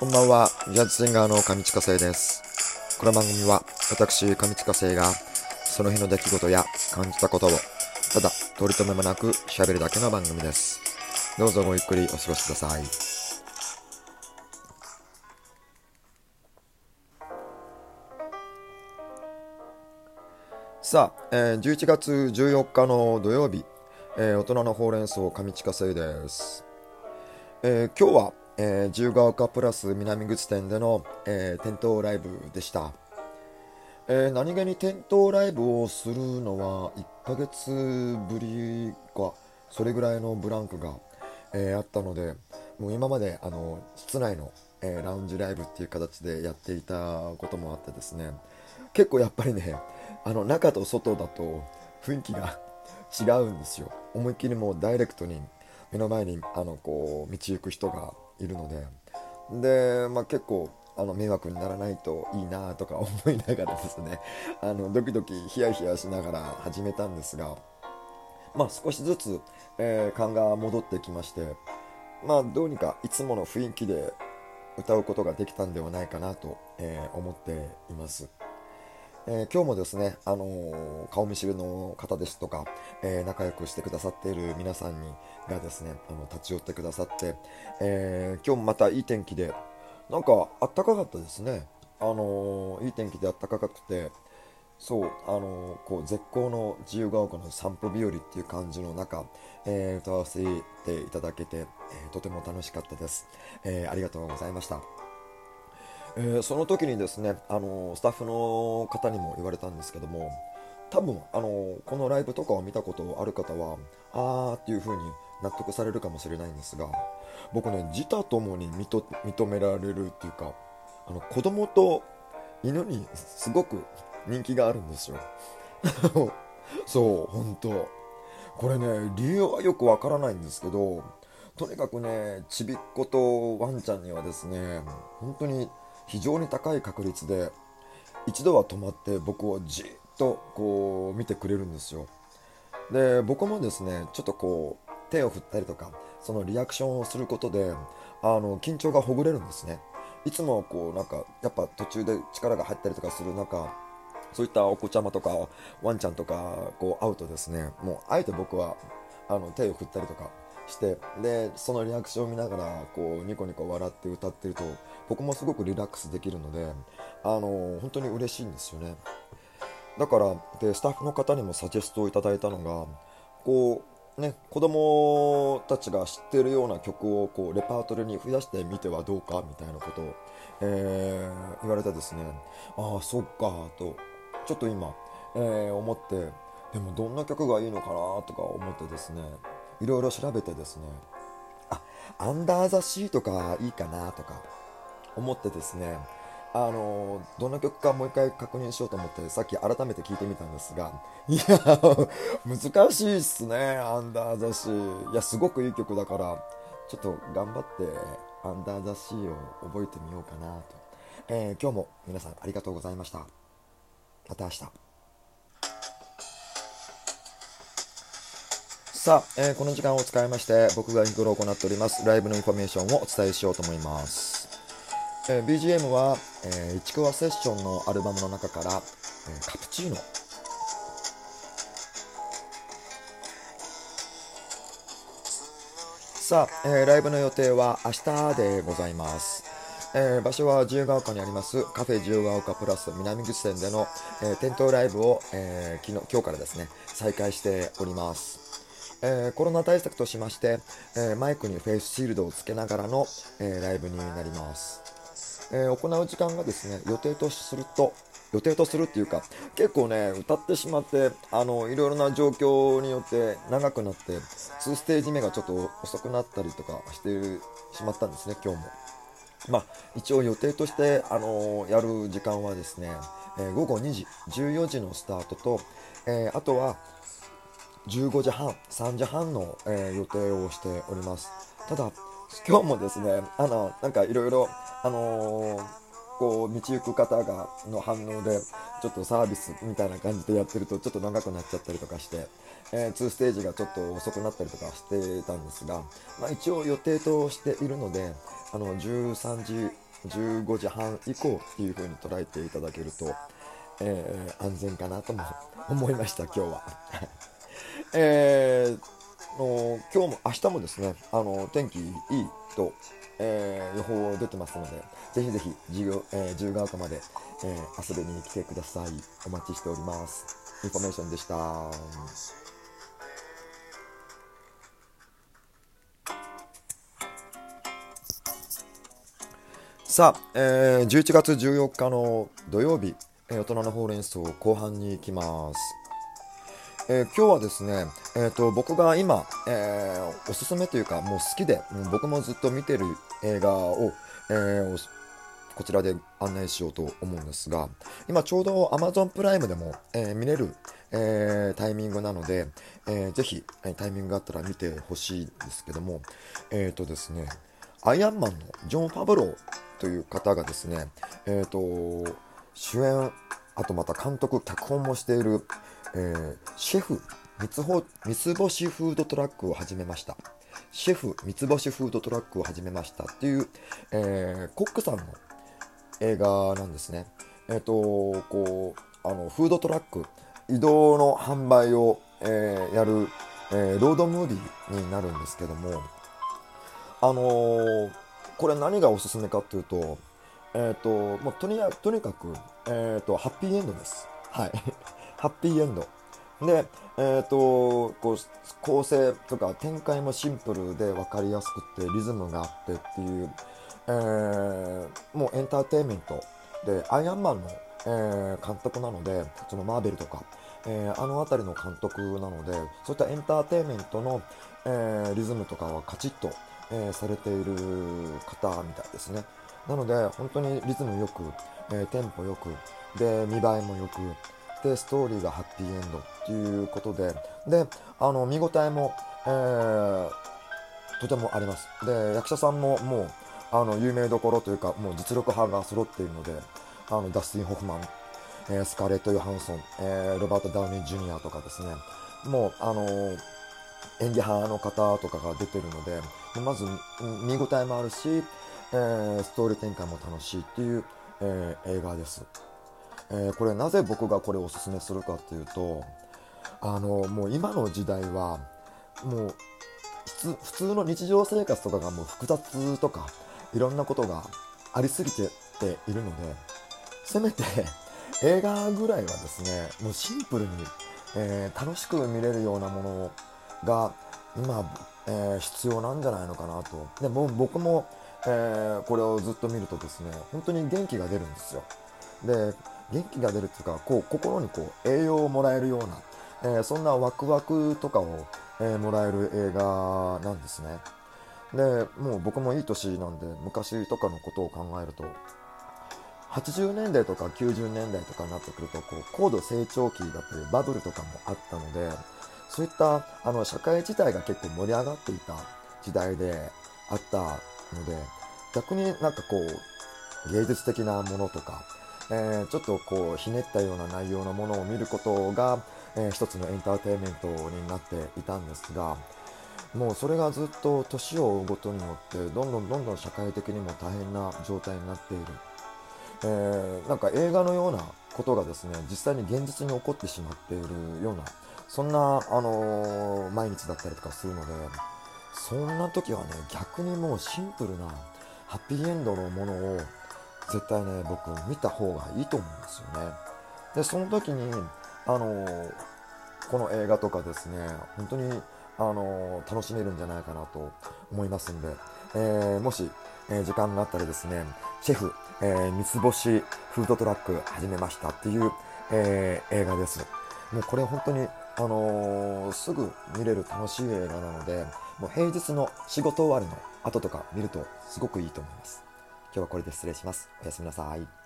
こんばんは、ジャズシンガーの上地下生です。この番組は、私、上地下生が、その日の出来事や感じたことを、ただ、取り留めもなく喋るだけの番組です。どうぞごゆっくりお過ごしください。さあ、えー11月14日の土曜日、えー大人のほうれん草上地下生です。えー今日は、えー自由が丘プラス南口店での、えー店頭ライブでした、えー何気に店頭ライブをするのは1ヶ月ぶりかそれぐらいのブランクが、えーあったのでもう今まであの室内の、えーラウンジライブっていう形でやっていたこともあってですね結構やっぱりねあの中と外だと雰囲気が 違うんですよ。思いっきりもうダイレクトに目の前にあのこう道行く人がいるのでで、まあ、結構あの迷惑にならないといいなとか思いながらですね あのドキドキヒヤヒヤしながら始めたんですが、まあ、少しずつ、えー勘が戻ってきまして、まあ、どうにかいつもの雰囲気で歌うことができたんではないかなと、えー思っています。えー今日もですね、あのー顔見知りの方ですとか、えー仲良くしてくださっている皆さんにがですね、あの立ち寄ってくださって、えー今日もまたいい天気で、なんかあったかかったですね。あのいい天気であったかくて、そう、あのこう絶好の自由が丘の散歩日和っていう感じの中、えー歌わせていただけて、えとても楽しかったです、えありがとうございました。えーその時にですね、あのスタッフの方にも言われたんですけども多分、あのこのライブとかを見たことある方はあーっていう風に納得されるかもしれないんですが僕ね自他ともに認められるっていうかあの子供と犬にすごく人気があるんですよ。そう本当。これね理由はよくわからないんですけどとにかくねちびっ子とワンちゃんにはですね本当に非常に高い確率で一度は止まって僕をじっとこう見てくれるんですよ。で僕もですねちょっとこう手を振ったりとかそのリアクションをすることであの緊張がほぐれるんですね。いつもこうなんかやっぱ途中で力が入ったりとかする中そういったお子ちゃまとかワンちゃんとかこう会うとですねもうあえて僕はあの手を振ったりとかしてでそのリアクションを見ながらこうニコニコ笑って歌ってると僕もすごくリラックスできるのであの本当に嬉しいんですよね。だからでスタッフの方にもサジェストをいただいたのがこうね子供たちが知ってるような曲をこうレパートリーに増やしてみてはどうかみたいなことを、えー言われてですねああそっかとちょっと今、えー思ってでもどんな曲がいいのかな？とか思ってですねいろいろ調べてですねあアンダーザシーとかいいかな？とか思ってですねあのどんな曲かもう一回確認しようと思ってさっき改めて聞いてみたんですがいや 難しいっすねアンダーザシー。いやすごくいい曲だからちょっと頑張ってアンダーザシーを覚えてみようかなと、えー今日も皆さんありがとうございました。また明日。さあ、えーこの時間を使いまして僕が日頃行っておりますライブのインフォメーションをお伝えしようと思います、えー BGM は、えー、市川セッションのアルバムの中から、えーカプチーノ。さあ、えーライブの予定は明日でございます、えー場所は自由が丘にありますカフェ自由が丘プラス南口店での、えー店頭ライブを、えー昨日今日からですね再開しております、えーコロナ対策としまして、えーマイクにフェイスシールドをつけながらの、えーライブになります、えー行う時間がですね予定とすると予定とするっていうか結構ね歌ってしまってあのいろいろな状況によって長くなって2ステージ目がちょっと遅くなったりとかしてしまったんですね今日も。まあ、一応予定として、あのやる時間はですね、えー午後2時14時のスタートと、えーあとは15時半3時半の、え予定をしております。ただ今日もですねあのなんかいろいろあのーこう道行く方がの反応でちょっとサービスみたいな感じでやってるとちょっと長くなっちゃったりとかして、え2ステージがちょっと遅くなったりとかしてたんですが、まあ、一応予定としているのであの13時15時半以降っていう風に捉えていただけると、えー、安全かなとも思いました今日は。えー、の今日も明日もですねあの天気いいと、えー、予報出てますのでぜひぜひ自由、えー、自由が丘まで、えー、遊びに来てください。お待ちしております。インフォメーションでした。さあ、えー、11月14日の土曜日、えー、大人のほうれん草後半に行きます。えー、今日はですね、えーと、僕が今、えー、おすすめというかもう好きで僕もずっと見てる映画を、えー、こちらで案内しようと思うんですが今ちょうど Amazon プライムでも、え、見れる、え、タイミングなので、えー、ぜひ、タイミングがあったら見てほしいんですけどもえっ、とですねアイアンマンのジョン・ファブローという方がですね、えーと、主演あとまた監督脚本もしている、えー、シェフ三つ星フードトラックを始めましたシェフ三つ星フードトラックを始めましたっていう、えー、コックさんの映画なんですねえっ、ー、とこうあのフードトラック移動の販売を、えー、やる、えロードムービーになるんですけどもあのー、これ何がおすすめかというと、えっ、ー、と、もうとにとにかく、えっ、と、ハッピーエンドです。はい。ハッピーエンド。で、えっ、と、こう、構成とか展開もシンプルで分かりやすくて、リズムがあってっていう、えー、もうエンターテインメントで、アイアンマンの、えー、監督なので、そのマーベルとか、えー、あの辺りの監督なので、そういったエンターテインメントの、えー、リズムとかはカチッと、えー、されている方みたいですね。なので、本当にリズムよく、え、テンポよく、で、見栄えもよく、で、ストーリーがハッピーエンドっていうことで、で、あの、見応えも、えー、とてもあります。で、役者さんももう、あの、有名どころというか、もう実力派が揃っているので、あの、ダスティン・ホフマン、えー、スカーレット・ヨハンソン、えー、ロバート・ダウニー・ジュニアとかですね、もう、あのー、演技派の方とかが出てるので、まず見応えもあるし、えー、ストーリー展開も楽しいっていう、えー、映画です、えー、これなぜ僕がこれをおすすめするかっていうとあのもう今の時代はもう普通の日常生活とかがもう複雑とかいろんなことがありすぎてているのでせめて映画ぐらいはですねもうシンプルに、えー、楽しく見れるようなものが今えー、必要なんじゃないのかなと。でも僕も、えー、これをずっと見るとですね、本当に元気が出るんですよ。で、元気が出るっていうか、こう、心にこう、栄養をもらえるような、えー、そんなワクワクとかを、えもらえる映画なんですね。で、もう僕もいい年なんで、昔とかのことを考えると、80年代とか90年代とかになってくると、こう、高度成長期だったり、バブルとかもあったので、そういったあの社会自体が結構盛り上がっていた時代であったので逆になんかこう芸術的なものとか、えー、ちょっとこうひねったような内容のものを見ることが、えー、一つのエンターテインメントになっていたんですがもうそれがずっと年を追うごとによってどんどんどんどん社会的にも大変な状態になっている、えー、なんか映画のようなことがですね実際に現実に起こってしまっているようなそんな、あのー、毎日だったりとかするので、そんな時はね、逆にもうシンプルなハッピーエンドのものを絶対ね、僕見た方がいいと思うんですよね。で、その時に、あの、この映画とかですね、本当に、あの、楽しめるんじゃないかなと思いますんで、えー、もし、え時間があったらですね、シェフ、え三つ星フードトラック始めましたっていう、え映画です。もうこれ本当にあのー、すぐ見れる楽しい映画なので、もう平日の仕事終わりの後とか見るとすごくいいと思います。今日はこれで失礼します。おやすみなさい。